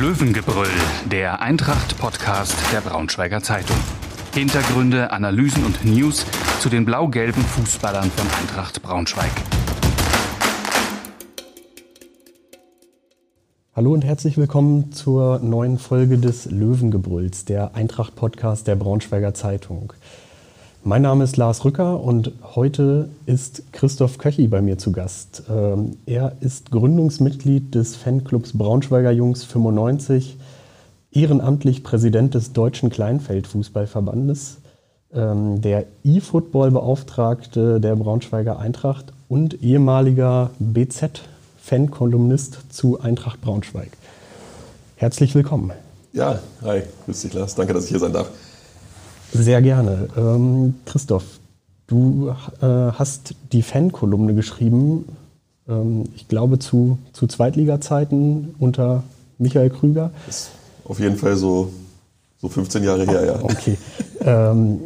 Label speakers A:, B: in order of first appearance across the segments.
A: Löwengebrüll, der Eintracht-Podcast der Braunschweiger Zeitung. Hintergründe, Analysen und News zu den blau-gelben Fußballern von Eintracht Braunschweig.
B: Hallo und herzlich willkommen zur neuen Folge des Löwengebrülls, der Eintracht-Podcast der Braunschweiger Zeitung. Mein Name ist Lars Rücker und heute ist Christoph Köchi bei mir zu Gast. Ähm, er ist Gründungsmitglied des Fanclubs Braunschweiger Jungs 95, ehrenamtlich Präsident des Deutschen Kleinfeldfußballverbandes, ähm, der E-Football-Beauftragte der Braunschweiger Eintracht und ehemaliger BZ-Fan-Kolumnist zu Eintracht Braunschweig. Herzlich willkommen.
C: Ja, hi, grüß dich Lars, danke, dass ich hier sein darf.
B: Sehr gerne. Ähm, Christoph, du äh, hast die Fankolumne geschrieben, ähm, ich glaube zu, zu Zweitliga-Zeiten unter Michael Krüger.
C: Ist auf jeden Fall so, so 15 Jahre her, ja.
B: Okay. ähm,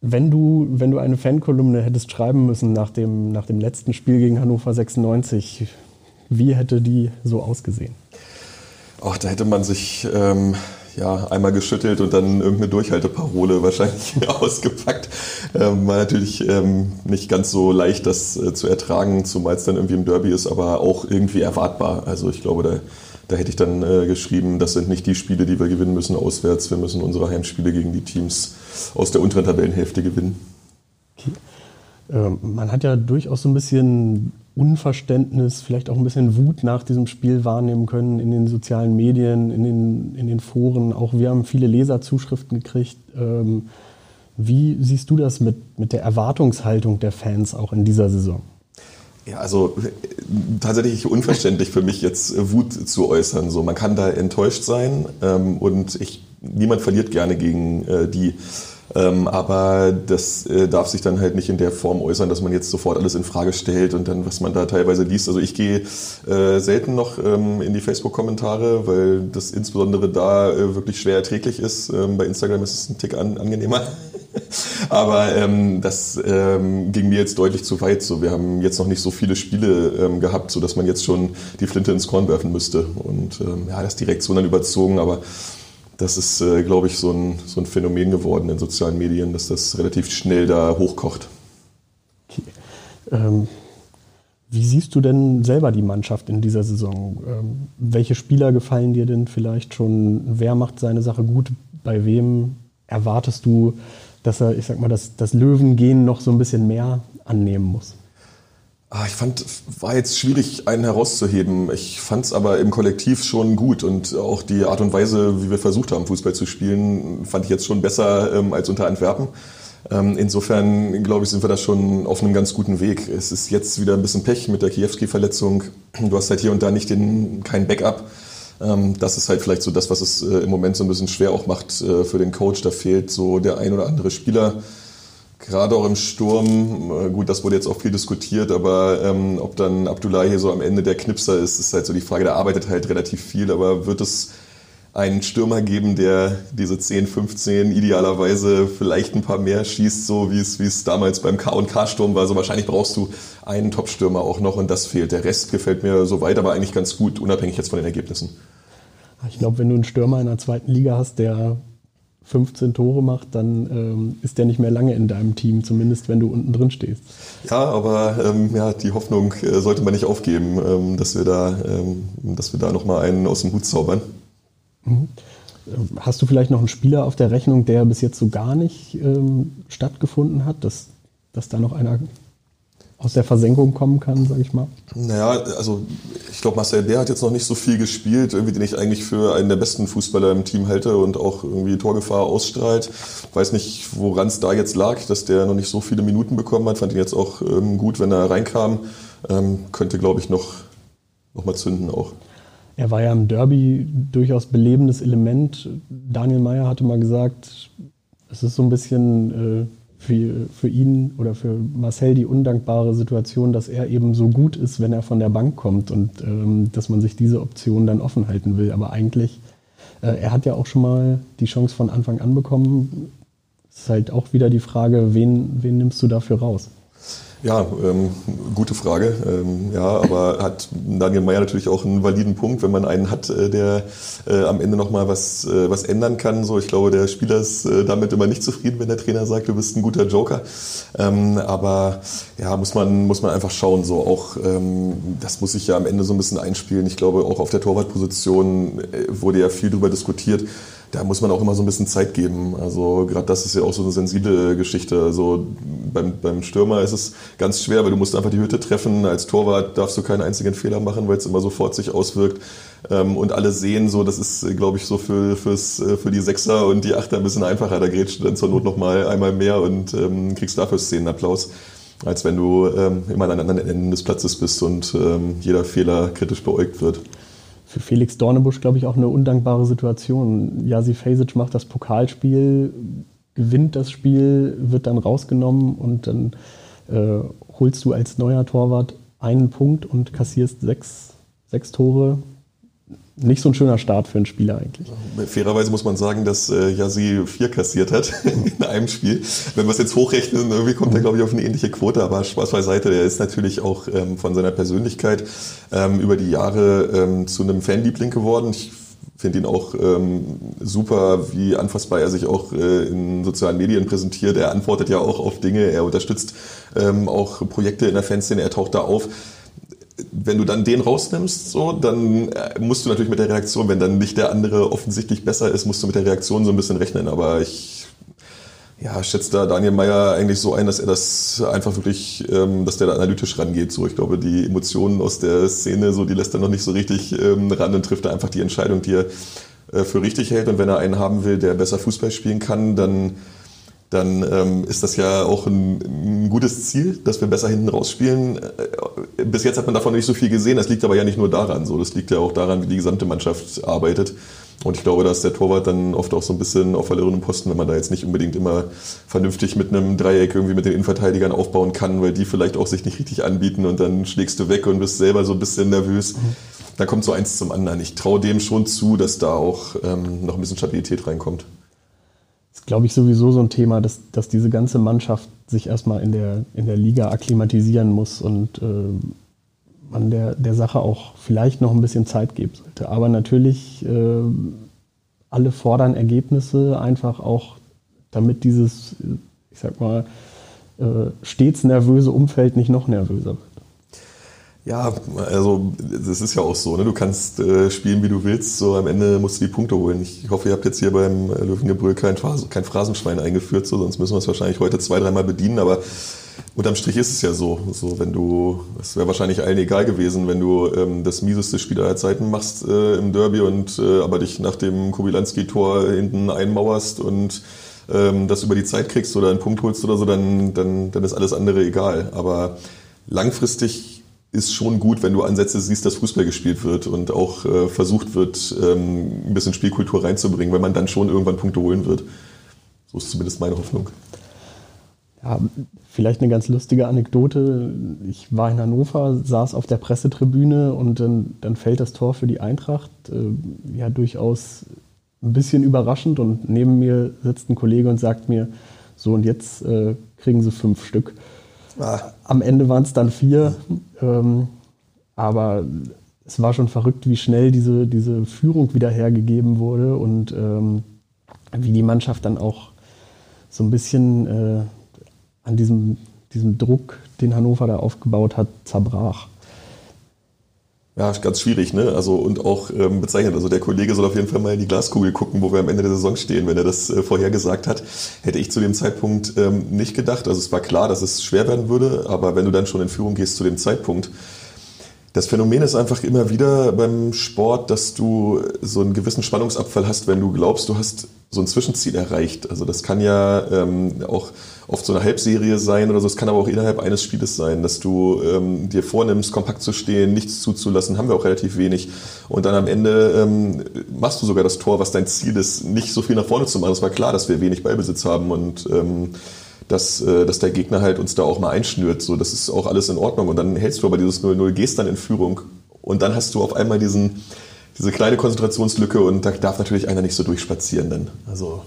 B: wenn du, wenn du eine Fankolumne hättest schreiben müssen nach dem, nach dem letzten Spiel gegen Hannover 96, wie hätte die so ausgesehen?
C: Ach, da hätte man sich ähm, ja, einmal geschüttelt und dann irgendeine Durchhalteparole wahrscheinlich ausgepackt. Ähm, war natürlich ähm, nicht ganz so leicht, das äh, zu ertragen, zumal es dann irgendwie im Derby ist, aber auch irgendwie erwartbar. Also ich glaube, da, da hätte ich dann äh, geschrieben, das sind nicht die Spiele, die wir gewinnen müssen auswärts. Wir müssen unsere Heimspiele gegen die Teams aus der unteren Tabellenhälfte gewinnen.
B: Okay. Ähm, man hat ja durchaus so ein bisschen Unverständnis, vielleicht auch ein bisschen Wut nach diesem Spiel wahrnehmen können in den sozialen Medien, in den, in den Foren. Auch wir haben viele Leserzuschriften gekriegt. Ähm, wie siehst du das mit, mit der Erwartungshaltung der Fans auch in dieser Saison?
C: Ja, also tatsächlich unverständlich für mich jetzt Wut zu äußern. So, man kann da enttäuscht sein ähm, und ich, niemand verliert gerne gegen äh, die ähm, aber das äh, darf sich dann halt nicht in der Form äußern, dass man jetzt sofort alles in Frage stellt und dann, was man da teilweise liest. Also ich gehe äh, selten noch ähm, in die Facebook-Kommentare, weil das insbesondere da äh, wirklich schwer erträglich ist. Ähm, bei Instagram ist es ein Tick an, angenehmer. Aber ähm, das ähm, ging mir jetzt deutlich zu weit. So, wir haben jetzt noch nicht so viele Spiele ähm, gehabt, so dass man jetzt schon die Flinte ins Korn werfen müsste. Und ja, das direkt so dann überzogen, aber das ist, äh, glaube ich, so ein, so ein Phänomen geworden in sozialen Medien, dass das relativ schnell da hochkocht.
B: Okay. Ähm, wie siehst du denn selber die Mannschaft in dieser Saison? Ähm, welche Spieler gefallen dir denn vielleicht schon? Wer macht seine Sache gut? Bei wem erwartest du, dass er, ich sag mal, das, das Löwengehen noch so ein bisschen mehr annehmen muss?
C: Ah, ich fand, war jetzt schwierig, einen herauszuheben. Ich fand es aber im Kollektiv schon gut und auch die Art und Weise, wie wir versucht haben, Fußball zu spielen, fand ich jetzt schon besser ähm, als unter Antwerpen. Ähm, insofern, glaube ich, sind wir da schon auf einem ganz guten Weg. Es ist jetzt wieder ein bisschen Pech mit der Kiewski-Verletzung. Du hast halt hier und da nicht den, kein Backup. Ähm, das ist halt vielleicht so das, was es äh, im Moment so ein bisschen schwer auch macht äh, für den Coach. Da fehlt so der ein oder andere Spieler gerade auch im Sturm, äh, gut, das wurde jetzt auch viel diskutiert, aber ähm, ob dann Abdullah hier so am Ende der Knipser ist, ist halt so die Frage, der arbeitet halt relativ viel, aber wird es einen Stürmer geben, der diese 10, 15 idealerweise vielleicht ein paar mehr schießt, so wie es, wie es damals beim K&K-Sturm war. So wahrscheinlich brauchst du einen Top-Stürmer auch noch und das fehlt. Der Rest gefällt mir so weit, aber eigentlich ganz gut, unabhängig jetzt von den Ergebnissen.
B: Ich glaube, wenn du einen Stürmer in der zweiten Liga hast, der 15 Tore macht, dann ähm, ist der nicht mehr lange in deinem Team, zumindest wenn du unten drin stehst.
C: Ja, aber ähm, ja, die Hoffnung äh, sollte man nicht aufgeben, ähm, dass wir da, ähm, dass wir da nochmal einen aus dem Hut zaubern.
B: Mhm. Hast du vielleicht noch einen Spieler auf der Rechnung, der bis jetzt so gar nicht ähm, stattgefunden hat, dass, dass da noch einer aus der Versenkung kommen kann, sage ich mal?
C: Naja, also ich glaube, Marcel Bär hat jetzt noch nicht so viel gespielt, irgendwie den ich eigentlich für einen der besten Fußballer im Team halte und auch irgendwie Torgefahr ausstrahlt. Weiß nicht, woran es da jetzt lag, dass der noch nicht so viele Minuten bekommen hat. Fand ihn jetzt auch ähm, gut, wenn er reinkam. Ähm, könnte, glaube ich, noch, noch mal zünden auch.
B: Er war ja im Derby durchaus belebendes Element. Daniel Meyer hatte mal gesagt, es ist so ein bisschen... Äh, für, für ihn oder für Marcel die undankbare Situation, dass er eben so gut ist, wenn er von der Bank kommt und ähm, dass man sich diese Option dann offen halten will. Aber eigentlich, äh, er hat ja auch schon mal die Chance von Anfang an bekommen. Es ist halt auch wieder die Frage, wen, wen nimmst du dafür raus?
C: Ja, ähm, gute Frage. Ähm, ja, aber hat Daniel Meyer natürlich auch einen validen Punkt, wenn man einen hat, äh, der äh, am Ende nochmal was, äh, was ändern kann. So, ich glaube, der Spieler ist äh, damit immer nicht zufrieden, wenn der Trainer sagt, du bist ein guter Joker. Ähm, aber ja, muss man, muss man einfach schauen. So auch, ähm, das muss sich ja am Ende so ein bisschen einspielen. Ich glaube, auch auf der Torwartposition äh, wurde ja viel darüber diskutiert da muss man auch immer so ein bisschen Zeit geben. Also gerade das ist ja auch so eine sensible Geschichte. Also beim, beim Stürmer ist es ganz schwer, weil du musst einfach die Hütte treffen. Als Torwart darfst du keinen einzigen Fehler machen, weil es immer sofort sich auswirkt. Ähm, und alle sehen so, das ist, glaube ich, so für, fürs, äh, für die Sechser und die Achter ein bisschen einfacher. Da grätscht du dann zur Not nochmal einmal mehr und ähm, kriegst dafür Szenenapplaus als wenn du ähm, immer an anderen Enden des Platzes bist und ähm, jeder Fehler kritisch beäugt wird
B: für Felix Dornebusch, glaube ich, auch eine undankbare Situation. Jasi Fesic macht das Pokalspiel, gewinnt das Spiel, wird dann rausgenommen und dann äh, holst du als neuer Torwart einen Punkt und kassierst sechs, sechs Tore nicht so ein schöner Start für einen Spieler eigentlich.
C: Fairerweise muss man sagen, dass äh, Yasi vier kassiert hat in einem Spiel. Wenn wir es jetzt hochrechnen, irgendwie kommt er, glaube ich, auf eine ähnliche Quote. Aber Spaß beiseite, der ist natürlich auch ähm, von seiner Persönlichkeit ähm, über die Jahre ähm, zu einem Fanliebling geworden. Ich finde ihn auch ähm, super, wie anfassbar er sich auch äh, in sozialen Medien präsentiert. Er antwortet ja auch auf Dinge, er unterstützt ähm, auch Projekte in der Fanszene, er taucht da auf wenn du dann den rausnimmst, so, dann äh, musst du natürlich mit der Reaktion, wenn dann nicht der andere offensichtlich besser ist, musst du mit der Reaktion so ein bisschen rechnen. Aber ich ja, schätze da Daniel Meyer eigentlich so ein, dass er das einfach wirklich, ähm, dass der da analytisch rangeht. So, ich glaube, die Emotionen aus der Szene, so, die lässt er noch nicht so richtig ähm, ran und trifft da einfach die Entscheidung, die er äh, für richtig hält. Und wenn er einen haben will, der besser Fußball spielen kann, dann dann ähm, ist das ja auch ein, ein, gutes Ziel, dass wir besser hinten rausspielen. Äh, bis jetzt hat man davon nicht so viel gesehen. Das liegt aber ja nicht nur daran. So, das liegt ja auch daran, wie die gesamte Mannschaft arbeitet. Und ich glaube, da ist der Torwart dann oft auch so ein bisschen auf verlorenen Posten, wenn man da jetzt nicht unbedingt immer vernünftig mit einem Dreieck irgendwie mit den Innenverteidigern aufbauen kann, weil die vielleicht auch sich nicht richtig anbieten und dann schlägst du weg und bist selber so ein bisschen nervös. Mhm. Da kommt so eins zum anderen. Ich traue dem schon zu, dass da auch ähm, noch ein bisschen Stabilität reinkommt
B: ist, glaube ich, sowieso so ein Thema, dass, dass diese ganze Mannschaft sich erstmal in der, in der Liga akklimatisieren muss und äh, man der, der Sache auch vielleicht noch ein bisschen Zeit geben sollte. Aber natürlich, äh, alle fordern Ergebnisse einfach auch, damit dieses, ich sag mal, äh, stets nervöse Umfeld nicht noch nervöser wird.
C: Ja, also das ist ja auch so. Ne? Du kannst äh, spielen, wie du willst. So am Ende musst du die Punkte holen. Ich hoffe, ihr habt jetzt hier beim Löwengebrüll kein, kein Phrasenschwein eingeführt, so, sonst müssen wir es wahrscheinlich heute zwei, dreimal bedienen. Aber unterm Strich ist es ja so. so wenn du, es wäre wahrscheinlich allen egal gewesen, wenn du ähm, das mieseste Spiel aller Zeiten machst äh, im Derby und äh, aber dich nach dem Kobilanski-Tor hinten einmauerst und ähm, das über die Zeit kriegst oder einen Punkt holst oder so, dann, dann, dann ist alles andere egal. Aber langfristig ist schon gut, wenn du Ansätze siehst, dass Fußball gespielt wird und auch äh, versucht wird, ähm, ein bisschen Spielkultur reinzubringen, weil man dann schon irgendwann Punkte holen wird. So ist zumindest meine Hoffnung.
B: Ja, vielleicht eine ganz lustige Anekdote. Ich war in Hannover, saß auf der Pressetribüne und dann, dann fällt das Tor für die Eintracht. Äh, ja, durchaus ein bisschen überraschend und neben mir sitzt ein Kollege und sagt mir, so und jetzt äh, kriegen sie fünf Stück. Ah. Am Ende waren es dann vier. Ähm, aber es war schon verrückt, wie schnell diese, diese Führung wieder hergegeben wurde und ähm, wie die Mannschaft dann auch so ein bisschen äh, an diesem, diesem Druck, den Hannover da aufgebaut hat, zerbrach.
C: Ja, ganz schwierig, ne? Also und auch ähm, bezeichnet. Also der Kollege soll auf jeden Fall mal in die Glaskugel gucken, wo wir am Ende der Saison stehen. Wenn er das äh, vorhergesagt hat, hätte ich zu dem Zeitpunkt ähm, nicht gedacht. Also es war klar, dass es schwer werden würde, aber wenn du dann schon in Führung gehst zu dem Zeitpunkt, das Phänomen ist einfach immer wieder beim Sport, dass du so einen gewissen Spannungsabfall hast, wenn du glaubst, du hast so ein Zwischenziel erreicht. Also das kann ja ähm, auch oft so eine Halbserie sein oder so. Es kann aber auch innerhalb eines Spieles sein, dass du ähm, dir vornimmst, kompakt zu stehen, nichts zuzulassen, haben wir auch relativ wenig. Und dann am Ende ähm, machst du sogar das Tor, was dein Ziel ist, nicht so viel nach vorne zu machen. Es war klar, dass wir wenig Ballbesitz haben und ähm, dass, äh, dass der Gegner halt uns da auch mal einschnürt. So, das ist auch alles in Ordnung. Und dann hältst du aber dieses 0-0, gehst dann in Führung und dann hast du auf einmal diesen, diese kleine Konzentrationslücke und da darf natürlich einer nicht so durchspazieren dann. Also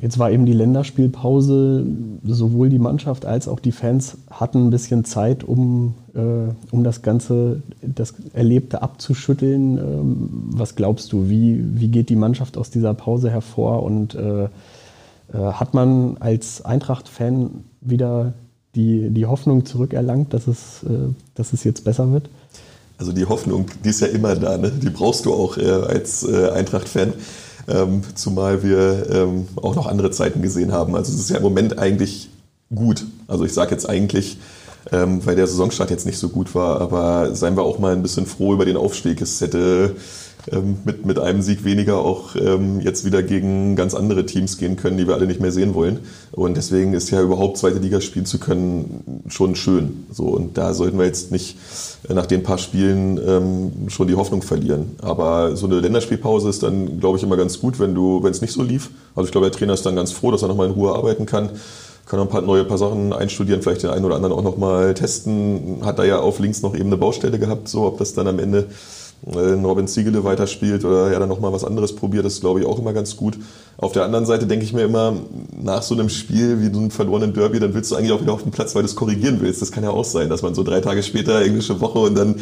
B: Jetzt war eben die Länderspielpause. Sowohl die Mannschaft als auch die Fans hatten ein bisschen Zeit, um, äh, um das Ganze, das Erlebte abzuschütteln. Ähm, was glaubst du, wie, wie geht die Mannschaft aus dieser Pause hervor? Und äh, äh, hat man als Eintracht-Fan wieder die, die Hoffnung zurückerlangt, dass es, äh, dass es jetzt besser wird?
C: Also die Hoffnung, die ist ja immer da. Ne? Die brauchst du auch äh, als äh, Eintracht-Fan ähm, zumal wir ähm, auch noch andere Zeiten gesehen haben. Also es ist ja im Moment eigentlich gut. Also ich sage jetzt eigentlich, ähm, weil der Saisonstart jetzt nicht so gut war, aber seien wir auch mal ein bisschen froh über den Aufstieg. Es hätte ähm, mit, mit einem Sieg weniger auch ähm, jetzt wieder gegen ganz andere Teams gehen können, die wir alle nicht mehr sehen wollen. Und deswegen ist ja überhaupt zweite Liga spielen zu können schon schön. So, und da sollten wir jetzt nicht nach den paar Spielen ähm, schon die Hoffnung verlieren. Aber so eine Länderspielpause ist dann, glaube ich, immer ganz gut, wenn du, wenn es nicht so lief. Also ich glaube, der Trainer ist dann ganz froh, dass er nochmal in Ruhe arbeiten kann kann noch ein paar neue paar Sachen einstudieren, vielleicht den einen oder anderen auch nochmal testen. Hat da ja auf links noch eben eine Baustelle gehabt, so ob das dann am Ende Norbin Ziegele weiterspielt oder er dann nochmal was anderes probiert, das ist, glaube ich, auch immer ganz gut. Auf der anderen Seite denke ich mir immer, nach so einem Spiel wie so einem verlorenen Derby, dann willst du eigentlich auch wieder auf den Platz, weil du es korrigieren willst. Das kann ja auch sein, dass man so drei Tage später, englische Woche, und dann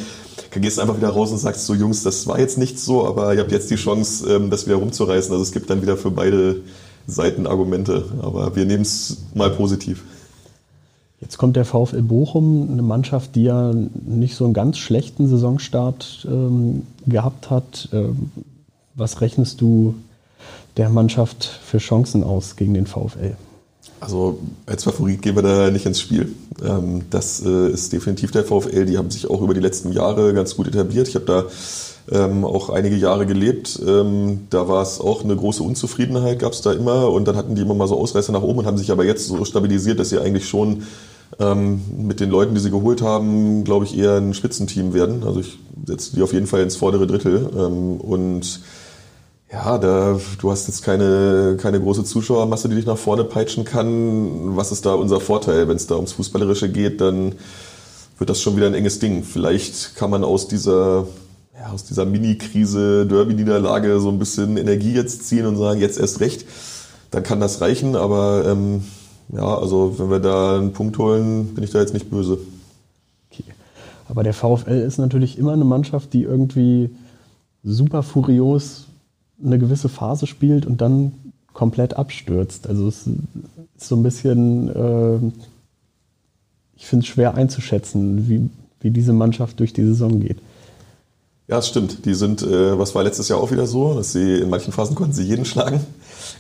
C: gehst du einfach wieder raus und sagst so, Jungs, das war jetzt nicht so, aber ihr habt jetzt die Chance, ähm, das wieder rumzureißen. Also es gibt dann wieder für beide Seiten Argumente. Aber wir nehmen es mal positiv.
B: Jetzt kommt der VfL Bochum, eine Mannschaft, die ja nicht so einen ganz schlechten Saisonstart ähm, gehabt hat. Ähm, was rechnest du der Mannschaft für Chancen aus gegen den VfL?
C: Also als Favorit gehen wir da nicht ins Spiel. Ähm, das äh, ist definitiv der VfL. Die haben sich auch über die letzten Jahre ganz gut etabliert. Ich habe da ähm, auch einige Jahre gelebt. Ähm, da war es auch eine große Unzufriedenheit, gab es da immer. Und dann hatten die immer mal so Ausreißer nach oben und haben sich aber jetzt so stabilisiert, dass sie eigentlich schon ähm, mit den Leuten, die sie geholt haben, glaube ich, eher ein Spitzenteam werden. Also ich setze die auf jeden Fall ins vordere Drittel. Ähm, und ja, da, du hast jetzt keine, keine große Zuschauermasse, die dich nach vorne peitschen kann. Was ist da unser Vorteil? Wenn es da ums Fußballerische geht, dann wird das schon wieder ein enges Ding. Vielleicht kann man aus dieser, ja, aus dieser Mini-Krise, Derby-Niederlage so ein bisschen Energie jetzt ziehen und sagen, jetzt erst recht. Dann kann das reichen, aber ähm, ja, also wenn wir da einen Punkt holen, bin ich da jetzt nicht böse.
B: Okay. Aber der VfL ist natürlich immer eine Mannschaft, die irgendwie super furios eine gewisse Phase spielt und dann komplett abstürzt. Also es ist so ein bisschen, äh, ich finde es schwer einzuschätzen, wie, wie diese Mannschaft durch die Saison geht.
C: Ja, es stimmt. Die sind, äh, was war letztes Jahr auch wieder so, dass sie in manchen Phasen konnten sie jeden schlagen,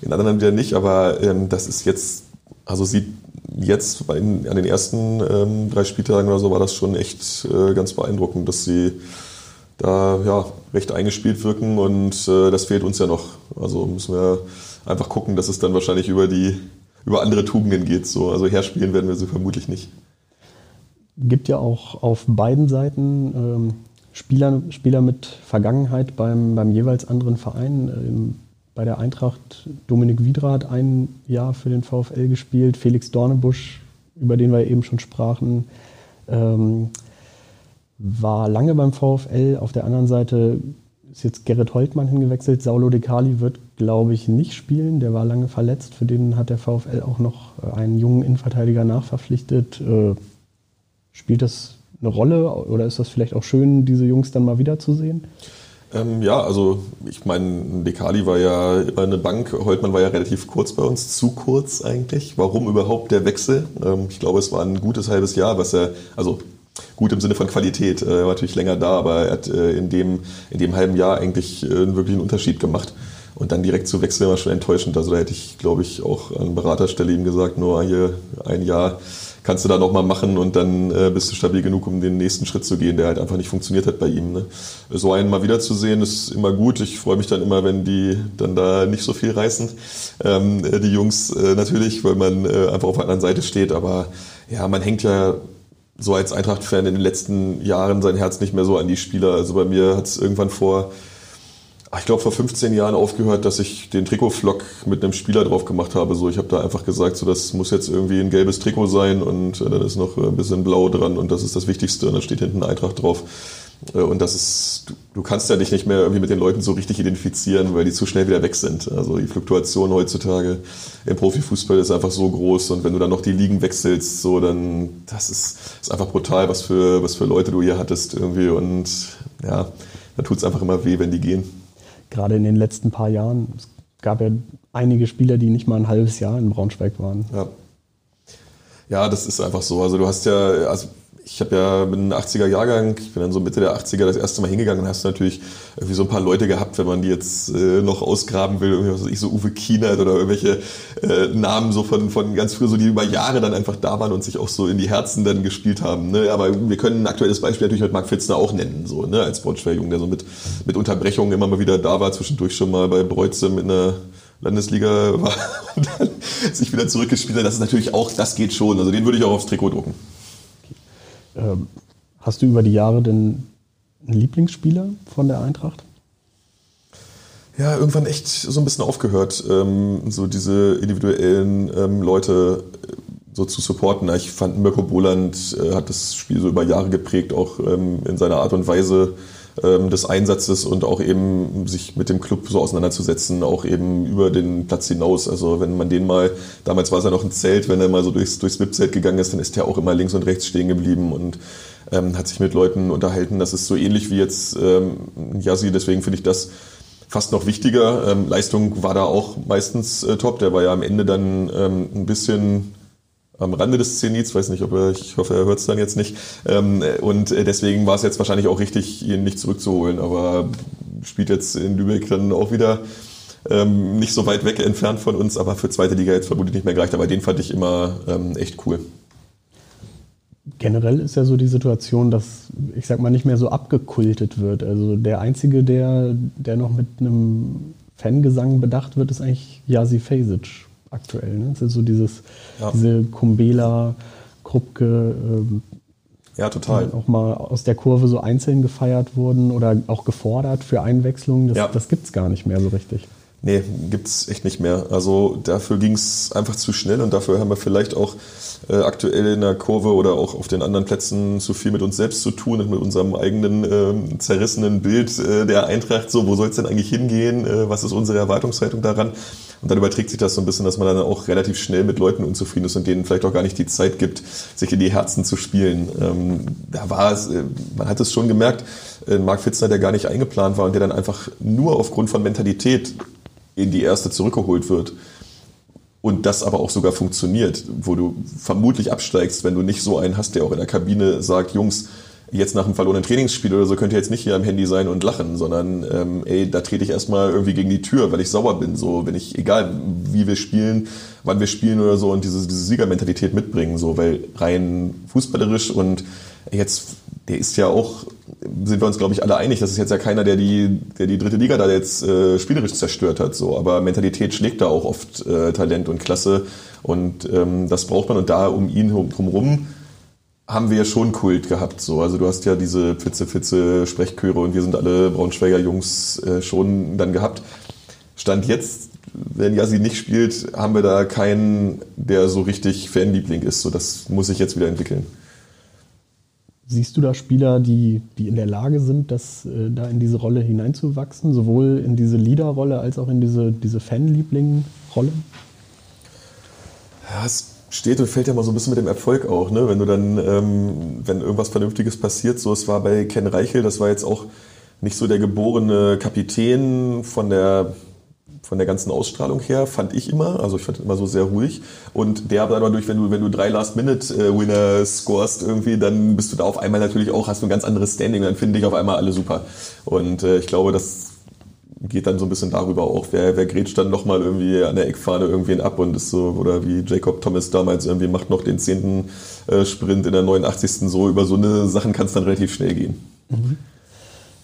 C: in anderen wieder nicht, aber ähm, das ist jetzt also sieht jetzt bei, an den ersten ähm, drei Spieltagen oder so war das schon echt äh, ganz beeindruckend, dass sie da ja, recht eingespielt wirken und äh, das fehlt uns ja noch. Also müssen wir einfach gucken, dass es dann wahrscheinlich über die über andere Tugenden geht. So. Also herspielen werden wir sie vermutlich nicht.
B: Gibt ja auch auf beiden Seiten ähm, Spieler, Spieler mit Vergangenheit beim, beim jeweils anderen Verein. Ähm, bei der Eintracht Dominik Wiedra hat ein Jahr für den VfL gespielt, Felix Dornebusch, über den wir eben schon sprachen, ähm, war lange beim VfL. Auf der anderen Seite ist jetzt Gerrit Holtmann hingewechselt. Saulo De Cali wird, glaube ich, nicht spielen. Der war lange verletzt. Für den hat der VfL auch noch äh, einen jungen Innenverteidiger nachverpflichtet. Äh, spielt das eine Rolle oder ist das vielleicht auch schön, diese Jungs dann mal wiederzusehen?
C: Ähm, ja, also ich meine, Dekali war ja immer eine Bank, Holtmann war ja relativ kurz bei uns, zu kurz eigentlich. Warum überhaupt der Wechsel? Ähm, ich glaube, es war ein gutes halbes Jahr, was er, also gut im Sinne von Qualität, äh, er war natürlich länger da, aber er hat äh, in, dem, in dem halben Jahr eigentlich äh, einen Unterschied gemacht. Und dann direkt zu wechseln war schon enttäuschend. Also da hätte ich, glaube ich, auch an Beraterstelle ihm gesagt, nur hier ein Jahr kannst du da nochmal machen und dann äh, bist du stabil genug, um den nächsten Schritt zu gehen, der halt einfach nicht funktioniert hat bei ihm. Ne? So einen mal wiederzusehen, ist immer gut. Ich freue mich dann immer, wenn die dann da nicht so viel reißen. Ähm, äh, die Jungs äh, natürlich, weil man äh, einfach auf der anderen Seite steht. Aber ja, man hängt ja so als Eintracht-Fan in den letzten Jahren sein Herz nicht mehr so an die Spieler. Also bei mir hat es irgendwann vor ich glaube, vor 15 Jahren aufgehört, dass ich den Trikotflock mit einem Spieler drauf gemacht habe. So, ich habe da einfach gesagt, so, das muss jetzt irgendwie ein gelbes Trikot sein und äh, dann ist noch ein bisschen blau dran und das ist das Wichtigste und dann steht hinten Eintracht drauf. Äh, und das ist, du, du, kannst ja dich nicht mehr irgendwie mit den Leuten so richtig identifizieren, weil die zu schnell wieder weg sind. Also die Fluktuation heutzutage im Profifußball ist einfach so groß und wenn du dann noch die Ligen wechselst, so dann, das ist, ist einfach brutal, was für, was für Leute du hier hattest irgendwie und ja, da tut es einfach immer weh, wenn die gehen.
B: Gerade in den letzten paar Jahren, es gab ja einige Spieler, die nicht mal ein halbes Jahr in Braunschweig waren.
C: Ja. Ja, das ist einfach so. Also du hast ja, also ich habe ja bin ein 80er Jahrgang, ich bin dann so Mitte der 80er das erste Mal hingegangen und hast natürlich irgendwie so ein paar Leute gehabt, wenn man die jetzt äh, noch ausgraben will, irgendwie was weiß ich, so Uwe Kienert oder irgendwelche äh, Namen so von, von ganz früher, so die über Jahre dann einfach da waren und sich auch so in die Herzen dann gespielt haben. Ne? Aber wir können ein aktuelles Beispiel natürlich mit Marc Fitzner auch nennen, so ne? als Braunschweig-Jung, der so mit, mit Unterbrechungen immer mal wieder da war, zwischendurch schon mal bei Breutze mit einer Landesliga war und dann sich wieder zurückgespielt hat. Das ist natürlich auch, das geht schon. Also den würde ich auch aufs Trikot drucken.
B: Ähm, hast du über die Jahre denn einen Lieblingsspieler von der Eintracht?
C: Ja, irgendwann echt so ein bisschen aufgehört, ähm, so diese individuellen ähm, Leute äh, so zu supporten. Ich fand Mirko Boland äh, hat das Spiel so über Jahre geprägt, auch in seiner Art und Weise ähm, des Einsatzes und auch eben sich mit dem Club so auseinanderzusetzen, auch eben über den Platz hinaus. Also wenn man den mal, damals war es ja noch ein Zelt, wenn er mal so durchs, durchs VIP-Zelt gegangen ist, dann ist er auch immer links und rechts stehen geblieben und ähm, hat sich mit Leuten unterhalten. Das ist so ähnlich wie jetzt ähm, Yassi, deswegen finde ich das fast noch wichtiger. Ähm, Leistung war da auch meistens äh, top. Der war ja am Ende dann ähm, ein bisschen am Rande des Zenits, weiß nicht, ob er, ich hoffe, er hört es dann jetzt nicht. Ähm, und äh, deswegen war es jetzt wahrscheinlich auch richtig, ihn nicht zurückzuholen, aber spielt jetzt in Lübeck dann auch wieder ähm, nicht so weit weg entfernt von uns, aber für zweite Liga jetzt vermutlich nicht mehr gereicht, aber den fand ich immer ähm, echt cool.
B: Generell ist ja so die Situation, dass, ich sag mal, nicht mehr so abgekultet wird. Also der Einzige, der, der noch mit einem Fangesang bedacht wird, ist eigentlich Jasi Fesic aktuell. Ne? Das ist so dieses, ja. diese Kumbela, Krupke, ähm,
C: ja, total.
B: Die auch mal aus der Kurve so einzeln gefeiert wurden oder auch gefordert für Einwechslungen. Das, ja. das gibt es gar nicht mehr so richtig.
C: Nee, gibt es echt nicht mehr. Also dafür ging es einfach zu schnell und dafür haben wir vielleicht auch äh, aktuell in der Kurve oder auch auf den anderen Plätzen zu viel mit uns selbst zu tun und mit unserem eigenen äh, zerrissenen Bild äh, der Eintracht. So, wo soll es denn eigentlich hingehen? Äh, was ist unsere Erwartungshaltung daran? Und dann überträgt sich das so ein bisschen, dass man dann auch relativ schnell mit Leuten unzufrieden ist und denen vielleicht auch gar nicht die Zeit gibt, sich in die Herzen zu spielen. Ähm, da war es, äh, man hat es schon gemerkt, äh, Marc Fitzner, der gar nicht eingeplant war und der dann einfach nur aufgrund von Mentalität in die erste zurückgeholt wird. Und das aber auch sogar funktioniert, wo du vermutlich absteigst, wenn du nicht so einen hast, der auch in der Kabine sagt, Jungs, jetzt nach einem verlorenen Trainingsspiel oder so könnt ihr jetzt nicht hier am Handy sein und lachen, sondern ähm, ey, da trete ich erstmal irgendwie gegen die Tür, weil ich sauer bin. So, wenn ich, egal wie wir spielen, wann wir spielen oder so und diese, diese Siegermentalität mitbringen, so, weil rein fußballerisch und jetzt, der ist ja auch, sind wir uns, glaube ich, alle einig, das ist jetzt ja keiner, der die, der die dritte Liga da jetzt äh, spielerisch zerstört hat, so, aber Mentalität schlägt da auch oft äh, Talent und Klasse und ähm, das braucht man und da um ihn drumherum haben wir ja schon Kult gehabt. So. Also du hast ja diese Pfitze, Pfitze, Sprechchöre und wir sind alle Braunschweiger Jungs äh, schon dann gehabt. Stand jetzt, wenn Yassi nicht spielt, haben wir da keinen, der so richtig Fanliebling ist. So, das muss sich jetzt wieder entwickeln.
B: Siehst du da Spieler, die, die in der Lage sind, das, äh, da in diese Rolle hineinzuwachsen, sowohl in diese Leaderrolle als auch in diese, diese Fanliebling-Rolle?
C: Ja, es steht und fällt ja mal so ein bisschen mit dem Erfolg auch, ne? Wenn du dann, ähm, wenn irgendwas Vernünftiges passiert, so es war bei Ken Reichel, das war jetzt auch nicht so der geborene Kapitän von der von der ganzen Ausstrahlung her, fand ich immer. Also ich fand immer so sehr ruhig. Und der aber dadurch, wenn du, wenn du drei Last-Minute-Winner scorest irgendwie, dann bist du da auf einmal natürlich auch, hast du ein ganz anderes Standing dann finde ich auf einmal alle super. Und äh, ich glaube, das geht dann so ein bisschen darüber auch, wer, wer grätscht dann nochmal irgendwie an der Eckfahne irgendwen ab und ist so, oder wie Jacob Thomas damals irgendwie macht noch den zehnten äh, Sprint in der 89. so, über so eine Sachen kann es dann relativ schnell gehen. Mhm.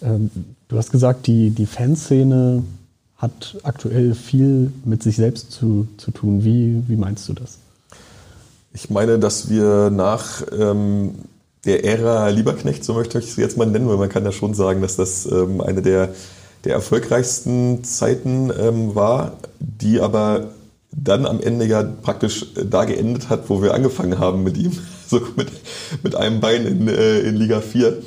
B: Ähm, du hast gesagt, die, die Fanszene hat aktuell viel mit sich selbst zu, zu tun. Wie, wie meinst du das?
C: Ich meine, dass wir nach ähm, der Ära Lieberknecht, so möchte ich es jetzt mal nennen, weil man kann ja schon sagen, dass das ähm, eine der der erfolgreichsten Zeiten ähm, war, die aber dann am Ende ja praktisch äh, da geendet hat, wo wir angefangen haben mit ihm, so mit, mit einem Bein in, äh, in Liga 4.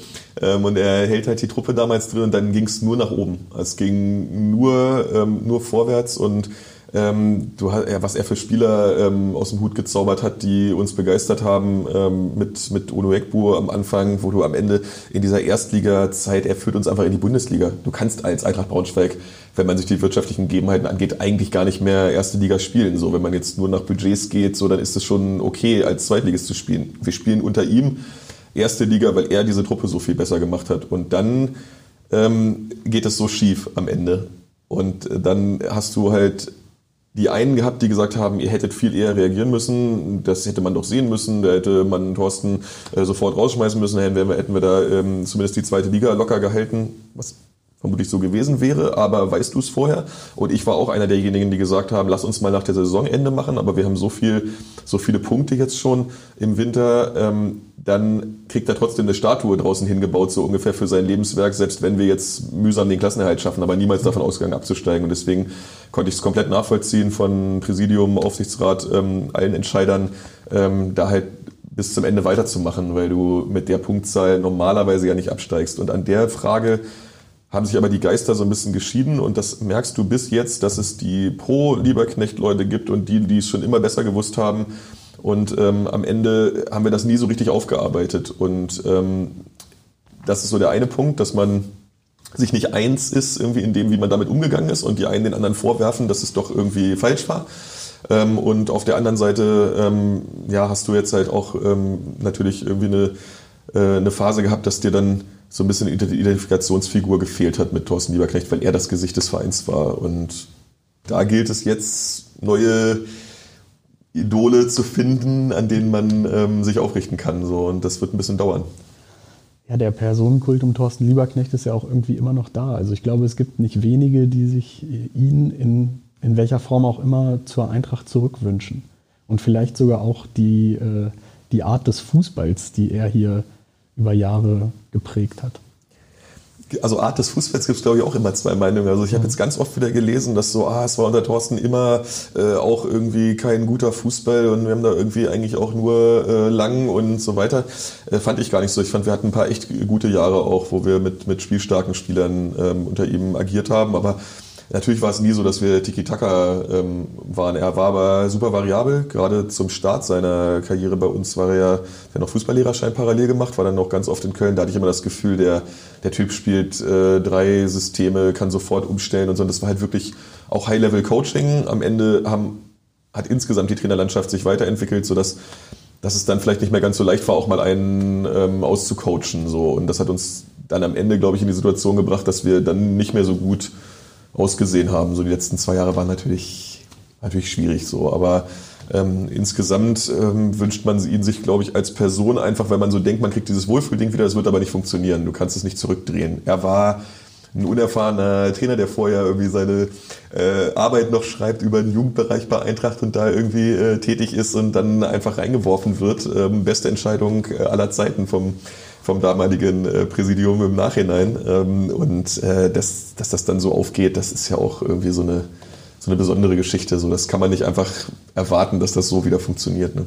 C: Ähm, und er hält halt die Truppe damals drin und dann ging es nur nach oben. Es ging nur, ähm, nur vorwärts und ähm, du, ja, was er für Spieler ähm, aus dem Hut gezaubert hat, die uns begeistert haben, ähm, mit, mit Ono Ekbu am Anfang, wo du am Ende in dieser Erstliga-Zeit, er führt uns einfach in die Bundesliga. Du kannst als Eintracht Braunschweig, wenn man sich die wirtschaftlichen Gegebenheiten angeht, eigentlich gar nicht mehr erste Liga spielen. So, wenn man jetzt nur nach Budgets geht, so, dann ist es schon okay, als Zweitligist zu spielen. Wir spielen unter ihm erste Liga, weil er diese Truppe so viel besser gemacht hat. Und dann ähm, geht es so schief am Ende. Und dann hast du halt die einen gehabt, die gesagt haben, ihr hättet viel eher reagieren müssen, das hätte man doch sehen müssen, da hätte man Thorsten äh, sofort rausschmeißen müssen, hätten wir, hätten wir da ähm, zumindest die zweite Liga locker gehalten, was vermutlich so gewesen wäre, aber weißt du es vorher? Und ich war auch einer derjenigen, die gesagt haben, lass uns mal nach der Saisonende machen, aber wir haben so viel, so viele Punkte jetzt schon im Winter, ähm, dann kriegt er trotzdem eine Statue draußen hingebaut, so ungefähr für sein Lebenswerk, selbst wenn wir jetzt mühsam den Klassenerhalt schaffen, aber niemals davon ausgegangen abzusteigen. Und deswegen konnte ich es komplett nachvollziehen von Präsidium, Aufsichtsrat, ähm, allen Entscheidern, ähm, da halt bis zum Ende weiterzumachen, weil du mit der Punktzahl normalerweise ja nicht absteigst. Und an der Frage haben sich aber die Geister so ein bisschen geschieden und das merkst du bis jetzt, dass es die Pro-Lieberknecht-Leute gibt und die, die es schon immer besser gewusst haben. Und ähm, am Ende haben wir das nie so richtig aufgearbeitet. Und ähm, das ist so der eine Punkt, dass man sich nicht eins ist irgendwie in dem, wie man damit umgegangen ist und die einen den anderen vorwerfen, dass es doch irgendwie falsch war. Ähm, und auf der anderen Seite ähm, ja, hast du jetzt halt auch ähm, natürlich irgendwie eine, äh, eine Phase gehabt, dass dir dann so ein bisschen Identifikationsfigur gefehlt hat mit Thorsten Lieberknecht, weil er das Gesicht des Vereins war. Und da gilt es jetzt, neue Idole zu finden, an denen man ähm, sich aufrichten kann. So. Und das wird ein bisschen dauern.
B: Ja, der Personenkult um Thorsten Lieberknecht ist ja auch irgendwie immer noch da. Also ich glaube, es gibt nicht wenige, die sich ihn in, in welcher Form auch immer zur Eintracht zurückwünschen. Und vielleicht sogar auch die, äh, die Art des Fußballs, die er hier über Jahre geprägt hat.
C: Also Art des Fußballs gibt es, glaube ich, auch immer zwei Meinungen. Also ich habe jetzt ganz oft wieder gelesen, dass so, ah, es war unter Thorsten immer äh, auch irgendwie kein guter Fußball und wir haben da irgendwie eigentlich auch nur äh, lang und so weiter. Äh, fand ich gar nicht so. Ich fand, wir hatten ein paar echt gute Jahre auch, wo wir mit, mit spielstarken Spielern ähm, unter ihm agiert haben. Aber Natürlich war es nie so, dass wir Tiki-Taka ähm, waren. Er war aber super variabel. Gerade zum Start seiner Karriere bei uns war er ja der noch Fußballlehrerschein parallel gemacht, war dann noch ganz oft in Köln. Da hatte ich immer das Gefühl, der, der Typ spielt äh, drei Systeme, kann sofort umstellen und so. Und das war halt wirklich auch High-Level-Coaching. Am Ende haben, hat insgesamt die Trainerlandschaft sich weiterentwickelt, sodass dass es dann vielleicht nicht mehr ganz so leicht war, auch mal einen ähm, auszucoachen. So. Und das hat uns dann am Ende, glaube ich, in die Situation gebracht, dass wir dann nicht mehr so gut ausgesehen haben. So die letzten zwei Jahre waren natürlich, natürlich schwierig so, aber ähm, insgesamt ähm, wünscht man ihn sich, glaube ich, als Person einfach, weil man so denkt, man kriegt dieses Wohlfühlding wieder, das wird aber nicht funktionieren. Du kannst es nicht zurückdrehen. Er war ein unerfahrener Trainer, der vorher irgendwie seine äh, Arbeit noch schreibt über den Jugendbereich bei Eintracht und da irgendwie äh, tätig ist und dann einfach reingeworfen wird. Ähm, beste Entscheidung äh, aller Zeiten vom vom damaligen äh, Präsidium im Nachhinein. Ähm, und äh, dass, dass das dann so aufgeht, das ist ja auch irgendwie so eine, so eine besondere Geschichte. So, das kann man nicht einfach erwarten, dass das so wieder funktioniert. Ne?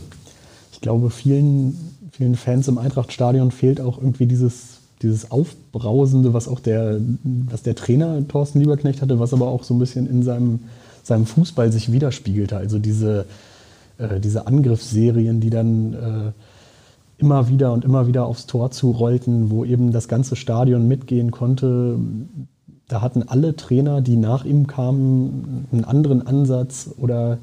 B: Ich glaube, vielen, vielen Fans im Eintrachtstadion fehlt auch irgendwie dieses, dieses Aufbrausende, was auch der, was der Trainer Thorsten Lieberknecht hatte, was aber auch so ein bisschen in seinem, seinem Fußball sich widerspiegelte. Also diese, äh, diese Angriffsserien, die dann äh, immer wieder und immer wieder aufs Tor zu rollten, wo eben das ganze Stadion mitgehen konnte. Da hatten alle Trainer, die nach ihm kamen, einen anderen Ansatz oder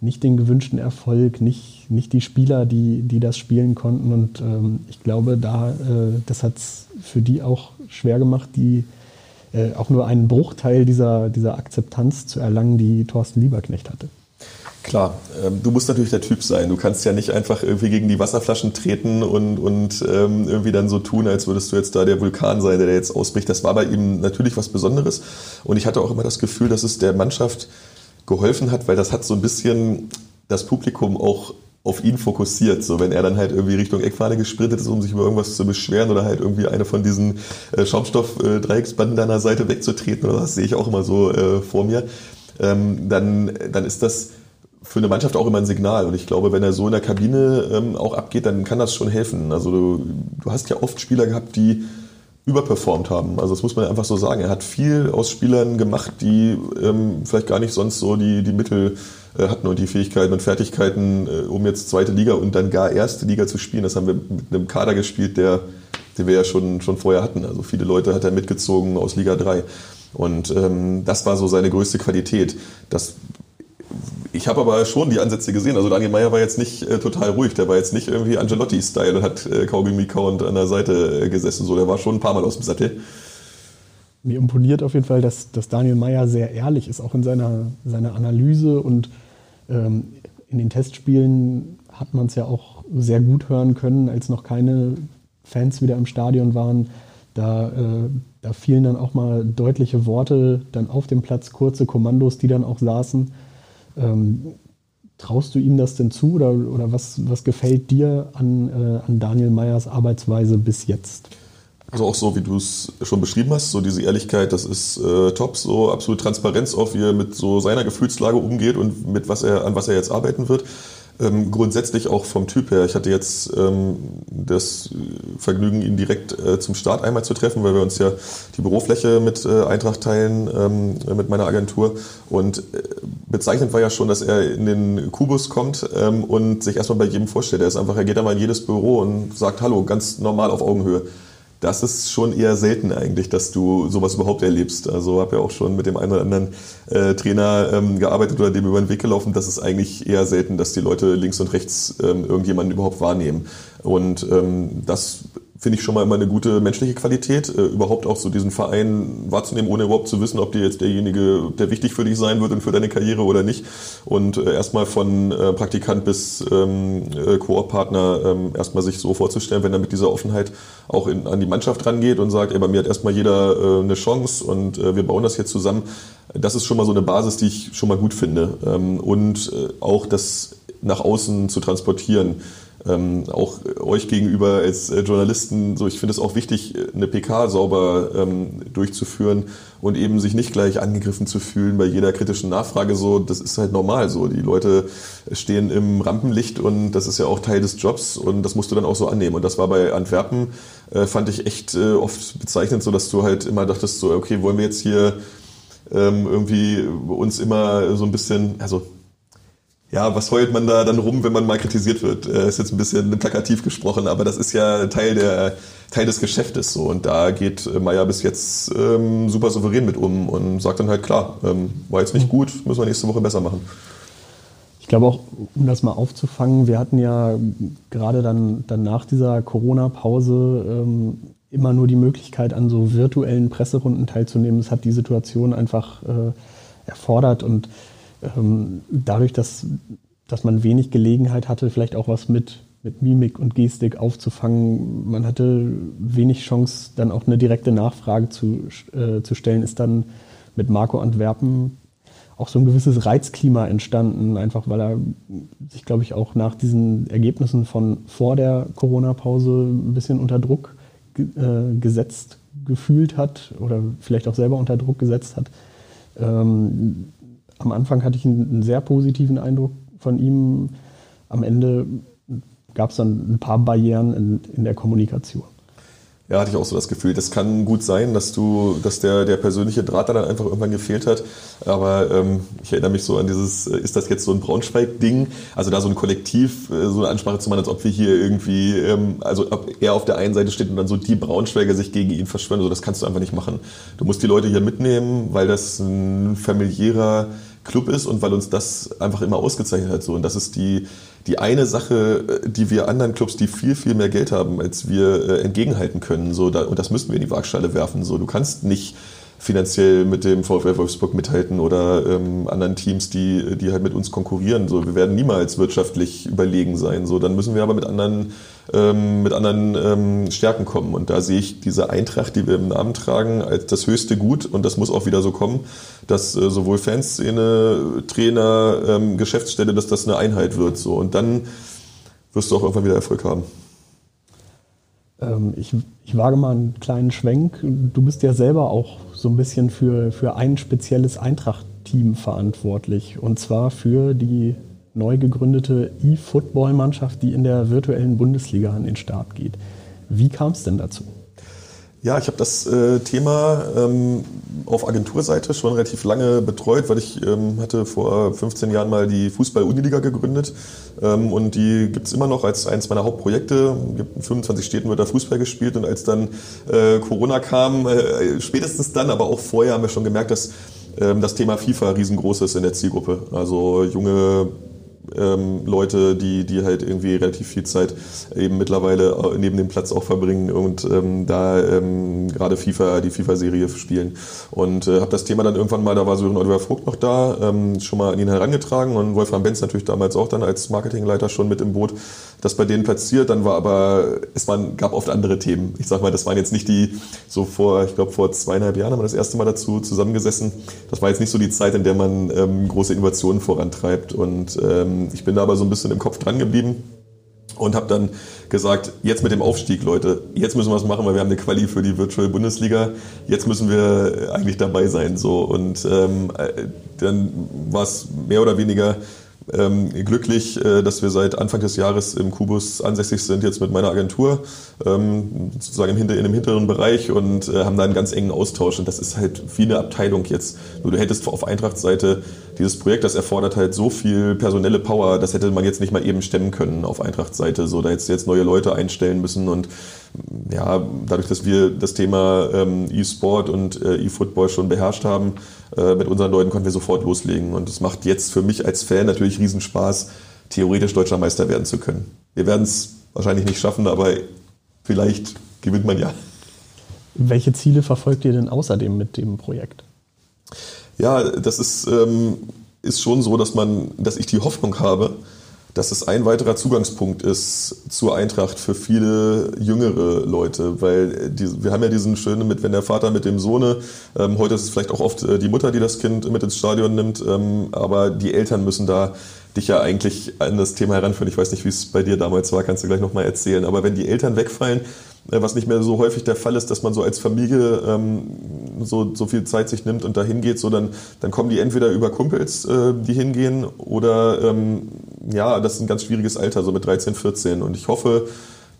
B: nicht den gewünschten Erfolg, nicht, nicht die Spieler, die, die das spielen konnten. Und ähm, ich glaube, da, äh, das hat es für die auch schwer gemacht, die äh, auch nur einen Bruchteil dieser, dieser Akzeptanz zu erlangen, die Thorsten Lieberknecht hatte.
C: Klar, ähm, du musst natürlich der Typ sein. Du kannst ja nicht einfach irgendwie gegen die Wasserflaschen treten und, und ähm, irgendwie dann so tun, als würdest du jetzt da der Vulkan sein, der jetzt ausbricht. Das war bei ihm natürlich was Besonderes. Und ich hatte auch immer das Gefühl, dass es der Mannschaft geholfen hat, weil das hat so ein bisschen das Publikum auch auf ihn fokussiert. So, wenn er dann halt irgendwie Richtung Eckfahne gesprintet ist, um sich über irgendwas zu beschweren oder halt irgendwie eine von diesen äh, Schaumstoff-Dreiecksbanden deiner Seite wegzutreten, oder das sehe ich auch immer so äh, vor mir, ähm, dann, dann ist das für eine Mannschaft auch immer ein Signal. Und ich glaube, wenn er so in der Kabine ähm, auch abgeht, dann kann das schon helfen. Also du, du hast ja oft Spieler gehabt, die überperformt haben. Also das muss man einfach so sagen. Er hat viel aus Spielern gemacht, die ähm, vielleicht gar nicht sonst so die, die Mittel äh, hatten und die Fähigkeiten und Fertigkeiten, äh, um jetzt zweite Liga und dann gar erste Liga zu spielen. Das haben wir mit einem Kader gespielt, der, den wir ja schon, schon vorher hatten. Also viele Leute hat er mitgezogen aus Liga 3. Und ähm, das war so seine größte Qualität. Das ich habe aber schon die Ansätze gesehen. Also Daniel Meyer war jetzt nicht äh, total ruhig. Der war jetzt nicht irgendwie Angelotti-Style und hat äh, Kaugummi kauend an der Seite äh, gesessen. So, der war schon ein paar Mal aus dem Sattel.
B: Mir imponiert auf jeden Fall, dass, dass Daniel Meyer sehr ehrlich ist, auch in seiner, seiner Analyse. Und ähm, in den Testspielen hat man es ja auch sehr gut hören können, als noch keine Fans wieder im Stadion waren. Da, äh, da fielen dann auch mal deutliche Worte dann auf dem Platz, kurze Kommandos, die dann auch saßen. Ähm, traust du ihm das denn zu oder, oder was, was gefällt dir an, äh, an Daniel Meyers Arbeitsweise bis jetzt?
C: Also auch so, wie du es schon beschrieben hast, so diese Ehrlichkeit, das ist äh, top, so absolut Transparenz auch, wie er mit so seiner Gefühlslage umgeht und mit was er, an was er jetzt arbeiten wird. Ähm, grundsätzlich auch vom Typ her. Ich hatte jetzt ähm, das Vergnügen, ihn direkt äh, zum Start einmal zu treffen, weil wir uns ja die Bürofläche mit äh, Eintracht teilen, ähm, mit meiner Agentur. Und äh, bezeichnend war ja schon, dass er in den Kubus kommt ähm, und sich erstmal bei jedem vorstellt. Er ist einfach, er geht einmal in jedes Büro und sagt Hallo, ganz normal auf Augenhöhe das ist schon eher selten eigentlich, dass du sowas überhaupt erlebst. Also habe ja auch schon mit dem einen oder anderen äh, Trainer ähm, gearbeitet oder dem über den Weg gelaufen. Das ist eigentlich eher selten, dass die Leute links und rechts ähm, irgendjemanden überhaupt wahrnehmen. Und ähm, das finde ich schon mal immer eine gute menschliche Qualität, äh, überhaupt auch so diesen Verein wahrzunehmen, ohne überhaupt zu wissen, ob dir jetzt derjenige, der wichtig für dich sein wird und für deine Karriere oder nicht. Und äh, erstmal von äh, Praktikant bis ähm, äh, Koop-Partner ähm, erstmal sich so vorzustellen, wenn er mit dieser Offenheit auch in, an die Mannschaft rangeht und sagt, ey, bei mir hat erstmal jeder äh, eine Chance und äh, wir bauen das jetzt zusammen. Das ist schon mal so eine Basis, die ich schon mal gut finde. Ähm, und äh, auch das nach außen zu transportieren ähm, auch euch gegenüber als äh, Journalisten, so ich finde es auch wichtig, eine PK sauber ähm, durchzuführen und eben sich nicht gleich angegriffen zu fühlen bei jeder kritischen Nachfrage. So, das ist halt normal so. Die Leute stehen im Rampenlicht und das ist ja auch Teil des Jobs und das musst du dann auch so annehmen. Und das war bei Antwerpen, äh, fand ich echt äh, oft bezeichnend, so dass du halt immer dachtest, so, okay, wollen wir jetzt hier ähm, irgendwie uns immer so ein bisschen, also ja, was heult man da dann rum, wenn man mal kritisiert wird? Äh, ist jetzt ein bisschen plakativ gesprochen, aber das ist ja Teil der Teil des Geschäftes so. Und da geht Meier bis jetzt ähm, super souverän mit um und sagt dann halt klar, ähm, war jetzt nicht mhm. gut, müssen wir nächste Woche besser machen.
B: Ich glaube auch, um das mal aufzufangen, wir hatten ja gerade dann, dann nach dieser Corona-Pause ähm, immer nur die Möglichkeit, an so virtuellen Presserunden teilzunehmen. Das hat die Situation einfach äh, erfordert und ähm, dadurch, dass, dass man wenig Gelegenheit hatte, vielleicht auch was mit, mit Mimik und Gestik aufzufangen, man hatte wenig Chance, dann auch eine direkte Nachfrage zu, äh, zu stellen, ist dann mit Marco Antwerpen auch so ein gewisses Reizklima entstanden, einfach weil er sich, glaube ich, auch nach diesen Ergebnissen von vor der Corona-Pause ein bisschen unter Druck äh, gesetzt gefühlt hat oder vielleicht auch selber unter Druck gesetzt hat. Ähm, am Anfang hatte ich einen, sehr positiven Eindruck von ihm. Am Ende gab es dann ein paar Barrieren in, in der Kommunikation.
C: Ja, hatte ich auch so das Gefühl. Das kann gut sein, dass du, dass der, der persönliche Draht da dann einfach irgendwann gefehlt hat. Aber ähm, ich erinnere mich so an dieses, äh, ist das jetzt so ein Braunschweig-Ding? Also da so ein Kollektiv, äh, so eine Ansprache zu machen, als ob wir hier irgendwie, ähm, also ob er auf der einen Seite steht und dann so die Braunschweiger sich gegen ihn verschwören. So, das kannst du einfach nicht machen. Du musst die Leute hier mitnehmen, weil das ein familiärer Club ist und weil uns das einfach immer ausgezeichnet hat. So. Und das ist die, die eine Sache, äh, die wir anderen Clubs, die viel, viel mehr Geld haben, als wir äh, entgegenhalten können. So, da, und das müssen wir in die Waagschale werfen. So, du kannst nicht finanziell mit dem VfL Wolfsburg mithalten oder ähm, anderen Teams, die, die halt mit uns konkurrieren. So, wir werden niemals wirtschaftlich überlegen sein. So, dann müssen wir aber mit anderen, ähm, mit anderen ähm, Stärken kommen. Und da sehe ich diese Eintracht, die wir im Namen tragen, als das höchste Gut. Und das muss auch wieder so kommen, dass äh, sowohl Fanszene, Trainer, ähm, Geschäftsstelle, dass das eine Einheit wird. So. Und dann wirst du auch irgendwann wieder Erfolg haben.
B: Ähm, ich, ich wage mal einen kleinen Schwenk. Du bist ja selber auch so ein bisschen für, für ein spezielles Eintracht-Team verantwortlich. Und zwar für die neu gegründete E-Football-Mannschaft, die in der virtuellen Bundesliga an den Start geht. Wie kam es denn dazu?
C: Ja, ich habe das äh, Thema ähm, auf Agenturseite schon relativ lange betreut, weil ich ähm, hatte vor 15 Jahren mal die Fußball-Uniliga gegründet ähm, und die gibt's immer noch als eines meiner Hauptprojekte. In 25 Städten wird da Fußball gespielt und als dann äh, Corona kam, äh, spätestens dann, aber auch vorher haben wir schon gemerkt, dass ähm, das Thema FIFA riesengroß ist in der Zielgruppe. Also junge ähm, Leute, die, die halt irgendwie relativ viel Zeit eben mittlerweile äh, neben dem Platz auch verbringen und ähm, da ähm, gerade FIFA, die FIFA-Serie spielen. Und äh, habe das Thema dann irgendwann mal, da war Sören Oliver Vogt noch da, ähm, schon mal an ihn herangetragen und Wolfram Benz natürlich damals auch dann als Marketingleiter schon mit im Boot, das bei denen platziert. Dann war aber, es waren, gab oft andere Themen. Ich sag mal, das waren jetzt nicht die, so vor, ich glaube vor zweieinhalb Jahren haben wir das erste Mal dazu zusammengesessen. Das war jetzt nicht so die Zeit, in der man ähm, große Innovationen vorantreibt und ähm, ich bin da aber so ein bisschen im Kopf dran geblieben und habe dann gesagt, jetzt mit dem Aufstieg, Leute, jetzt müssen wir was machen, weil wir haben eine Quali für die Virtual Bundesliga. Jetzt müssen wir eigentlich dabei sein. So und ähm, äh, dann war es mehr oder weniger ähm, glücklich, äh, dass wir seit Anfang des Jahres im Kubus ansässig sind, jetzt mit meiner Agentur, ähm, sozusagen im hinter, in dem hinteren Bereich und äh, haben da einen ganz engen Austausch. Und das ist halt wie eine Abteilung jetzt. Nur du hättest auf Eintracht-Seite dieses Projekt, das erfordert halt so viel personelle Power, das hätte man jetzt nicht mal eben stemmen können auf Eintracht-Seite. So, da hättest du jetzt neue Leute einstellen müssen und ja, dadurch, dass wir das Thema ähm, E-Sport und äh, E-Football schon beherrscht haben, äh, mit unseren Leuten konnten wir sofort loslegen. Und es macht jetzt für mich als Fan natürlich Riesenspaß, theoretisch deutscher Meister werden zu können. Wir werden es wahrscheinlich nicht schaffen, aber vielleicht gewinnt man ja.
B: Welche Ziele verfolgt ihr denn außerdem mit dem Projekt?
C: Ja, das ist, ähm, ist schon so, dass man, dass ich die Hoffnung habe, dass es ein weiterer Zugangspunkt ist zur Eintracht für viele jüngere Leute, weil die, wir haben ja diesen schönen mit, wenn der Vater mit dem Sohne, ähm, heute ist es vielleicht auch oft äh, die Mutter, die das Kind mit ins Stadion nimmt, ähm, aber die Eltern müssen da dich ja eigentlich an das Thema heranführen. Ich weiß nicht, wie es bei dir damals war, kannst du gleich nochmal erzählen, aber wenn die Eltern wegfallen, äh, was nicht mehr so häufig der Fall ist, dass man so als Familie ähm, so, so viel Zeit sich nimmt und dahin geht, so dann, dann kommen die entweder über Kumpels, äh, die hingehen, oder ähm, ja, das ist ein ganz schwieriges Alter, so mit 13, 14. Und ich hoffe,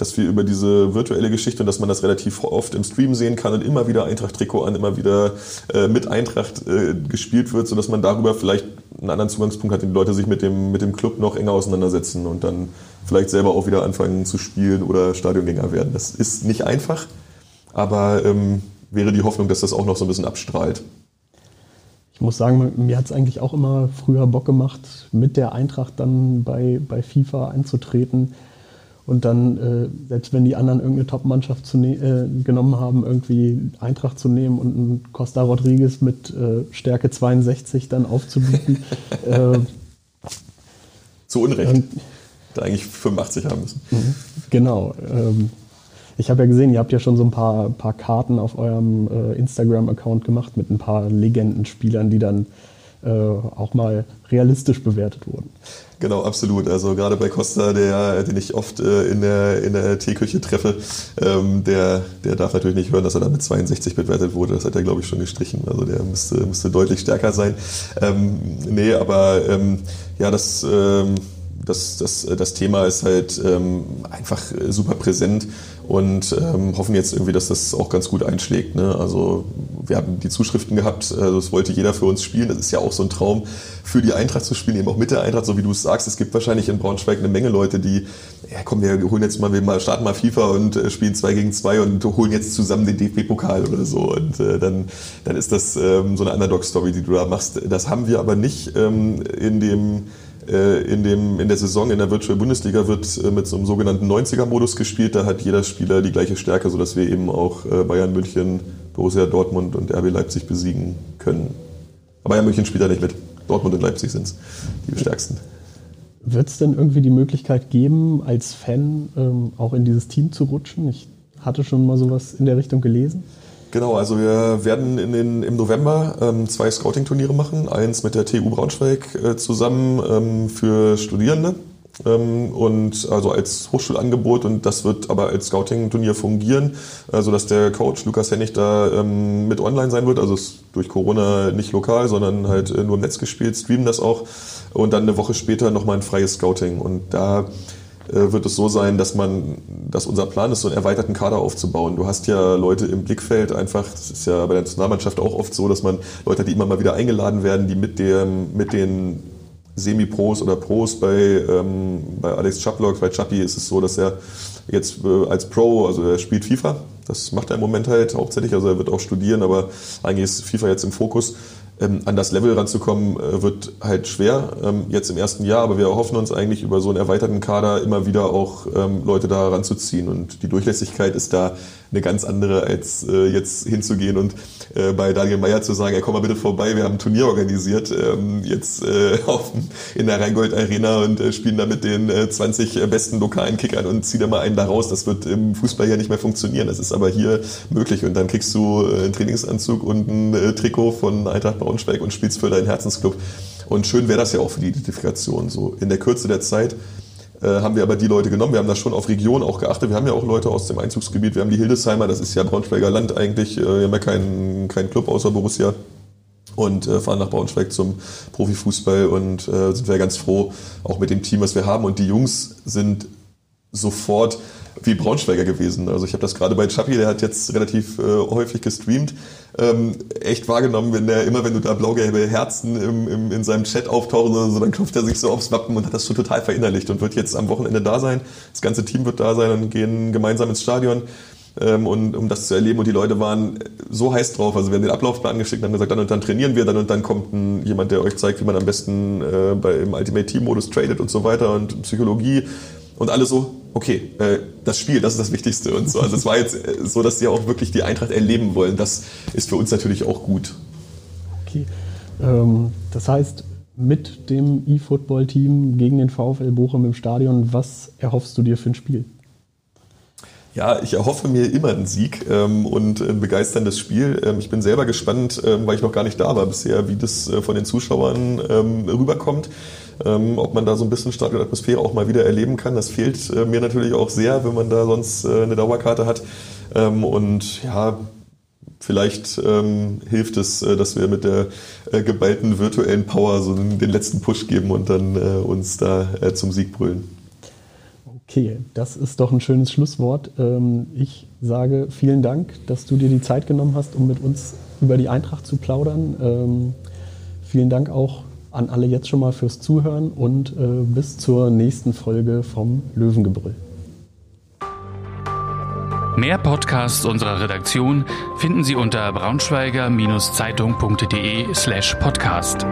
C: dass wir über diese virtuelle Geschichte und dass man das relativ oft im Stream sehen kann und immer wieder Eintracht-Trikot an, immer wieder äh, mit Eintracht äh, gespielt wird, sodass man darüber vielleicht einen anderen Zugangspunkt hat, den die Leute sich mit dem, mit dem Club noch enger auseinandersetzen und dann vielleicht selber auch wieder anfangen zu spielen oder Stadiongänger werden. Das ist nicht einfach, aber ähm, wäre die Hoffnung, dass das auch noch so ein bisschen abstrahlt.
B: Ich muss sagen, mir hat es eigentlich auch immer früher Bock gemacht, mit der Eintracht dann bei, bei FIFA einzutreten und dann, äh, selbst wenn die anderen irgendeine Top-Mannschaft ne äh, genommen haben, irgendwie Eintracht zu nehmen und einen Costa Rodriguez mit äh, Stärke 62 dann aufzubieten. Äh,
C: zu Unrecht. Ähm, da eigentlich 85 haben müssen. Mhm.
B: Genau. Ähm, ich habe ja gesehen, ihr habt ja schon so ein paar, paar Karten auf eurem äh, Instagram-Account gemacht mit ein paar Legendenspielern, die dann auch mal realistisch bewertet wurden.
C: Genau, absolut. Also gerade bei Costa, der, den ich oft äh, in der, in der Teeküche treffe, ähm, der, der darf natürlich nicht hören, dass er da mit 62 bewertet wurde. Das hat er, glaube ich, schon gestrichen. Also der müsste, müsste deutlich stärker sein. Ähm, nee, aber ähm, ja, das, ähm, das, das, das Thema ist halt ähm, einfach super präsent und ähm, hoffen jetzt irgendwie, dass das auch ganz gut einschlägt. Ne? Also wir haben die Zuschriften gehabt, also das wollte jeder für uns spielen. Das ist ja auch so ein Traum, für die Eintracht zu spielen, eben auch mit der Eintracht, so wie du es sagst. Es gibt wahrscheinlich in Braunschweig eine Menge Leute, die, ja komm, wir holen jetzt mal, wir mal starten mal FIFA und äh, spielen zwei gegen zwei und holen jetzt zusammen den DFB-Pokal oder so. Und äh, dann, dann ist das ähm, so eine Underdog-Story, die du da machst. Das haben wir aber nicht ähm, in dem äh, in, dem, in der Saison in der Virtual Bundesliga wird äh, mit so einem sogenannten 90er-Modus gespielt. Da hat jeder Spieler die gleiche Stärke, sodass wir eben auch äh, Bayern München, Borussia Dortmund und RB Leipzig besiegen können. Aber Bayern München spielt da nicht mit. Dortmund und Leipzig sind es die stärksten.
B: Wird es denn irgendwie die Möglichkeit geben, als Fan ähm, auch in dieses Team zu rutschen? Ich hatte schon mal sowas in der Richtung gelesen.
C: Genau, also wir werden in den, im November ähm, zwei Scouting-Turniere machen. Eins mit der TU Braunschweig äh, zusammen ähm, für Studierende ähm, und also als Hochschulangebot und das wird aber als Scouting-Turnier fungieren, äh, sodass der Coach Lukas Hennig da ähm, mit online sein wird. Also ist durch Corona nicht lokal, sondern halt äh, nur im Netz gespielt, streamen das auch und dann eine Woche später nochmal ein freies Scouting und da wird es so sein, dass man, dass unser Plan ist, so einen erweiterten Kader aufzubauen. Du hast ja Leute im Blickfeld einfach, das ist ja bei der Nationalmannschaft auch oft so, dass man Leute, die immer mal wieder eingeladen werden, die mit dem, mit den Semi-Pros oder Pros bei, ähm, bei Alex Chaplock, bei Chappie ist es so, dass er jetzt äh, als Pro, also er spielt FIFA, das macht er im Moment halt hauptsächlich, also er wird auch studieren, aber eigentlich ist FIFA jetzt im Fokus. Ähm, an das Level ranzukommen, äh, wird halt schwer ähm, jetzt im ersten Jahr, aber wir erhoffen uns eigentlich über so einen erweiterten Kader immer wieder auch ähm, Leute da ranzuziehen. Und die Durchlässigkeit ist da eine ganz andere, als äh, jetzt hinzugehen und äh, bei Daniel Meyer zu sagen, ja, komm mal bitte vorbei, wir haben ein Turnier organisiert, ähm, jetzt äh, auf, in der Rheingold Arena und äh, spielen da mit den äh, 20 besten lokalen Kickern und zieh da mal einen da raus. Das wird im Fußball ja nicht mehr funktionieren. Das ist aber hier möglich und dann kriegst du äh, einen Trainingsanzug und ein äh, Trikot von Eintracht Braunschweig und spielst für deinen Herzensclub. Und schön wäre das ja auch für die Identifikation, so in der Kürze der Zeit äh, haben wir aber die Leute genommen. Wir haben da schon auf Region auch geachtet. Wir haben ja auch Leute aus dem Einzugsgebiet. Wir haben die Hildesheimer, das ist ja Braunschweiger Land eigentlich. Äh, wir haben ja keinen keinen Club außer Borussia und äh, fahren nach Braunschweig zum Profifußball und äh, sind wir ganz froh, auch mit dem Team, was wir haben. Und die Jungs sind sofort wie Braunschweiger gewesen. Also ich habe das gerade bei Chappie, der hat jetzt relativ äh, häufig gestreamt, ähm, echt wahrgenommen, wenn der immer, wenn du da blau-gelbe Herzen im, im, in seinem Chat auftauchen oder so, dann klopft er sich so aufs Wappen und hat das schon total verinnerlicht und wird jetzt am Wochenende da sein. Das ganze Team wird da sein und gehen gemeinsam ins Stadion. Ähm, und um das zu erleben und die Leute waren so heiß drauf, also wir haben den Ablaufplan geschickt und haben gesagt, dann und dann trainieren wir, dann und dann kommt ein, jemand, der euch zeigt, wie man am besten äh, bei, im Ultimate Team Modus tradet und so weiter und Psychologie und alle so, okay, äh, das Spiel, das ist das Wichtigste und so. Also es war jetzt äh, so, dass sie auch wirklich die Eintracht erleben wollen. Das ist für uns natürlich auch gut.
B: Okay, ähm, das heißt, mit dem E-Football-Team gegen den VfL Bochum im Stadion, was erhoffst du dir für ein Spiel?
C: Ja, ich erhoffe mir immer einen Sieg ähm, und ein begeisterndes Spiel. Ähm, ich bin selber gespannt, ähm, weil ich noch gar nicht da war bisher, wie das äh, von den Zuschauern ähm, rüberkommt. Ähm, ob man da so ein bisschen Stadionatmosphäre auch mal wieder erleben kann. Das fehlt äh, mir natürlich auch sehr, wenn man da sonst äh, eine Dauerkarte hat. Ähm, und ja, vielleicht ähm, hilft es, äh, dass wir mit der äh, geballten virtuellen Power so den, den letzten Push geben und dann äh, uns da äh, zum Sieg brüllen.
B: Okay, das ist doch ein schönes Schlusswort. Ähm, ich sage vielen Dank, dass du dir die Zeit genommen hast, um mit uns über die Eintracht zu plaudern. Ähm, vielen Dank auch an alle jetzt schon mal fürs Zuhören und äh, bis zur nächsten Folge vom Löwengebrüll.
A: Mehr Podcasts unserer Redaktion finden Sie unter braunschweiger-zeitung.de slash podcast.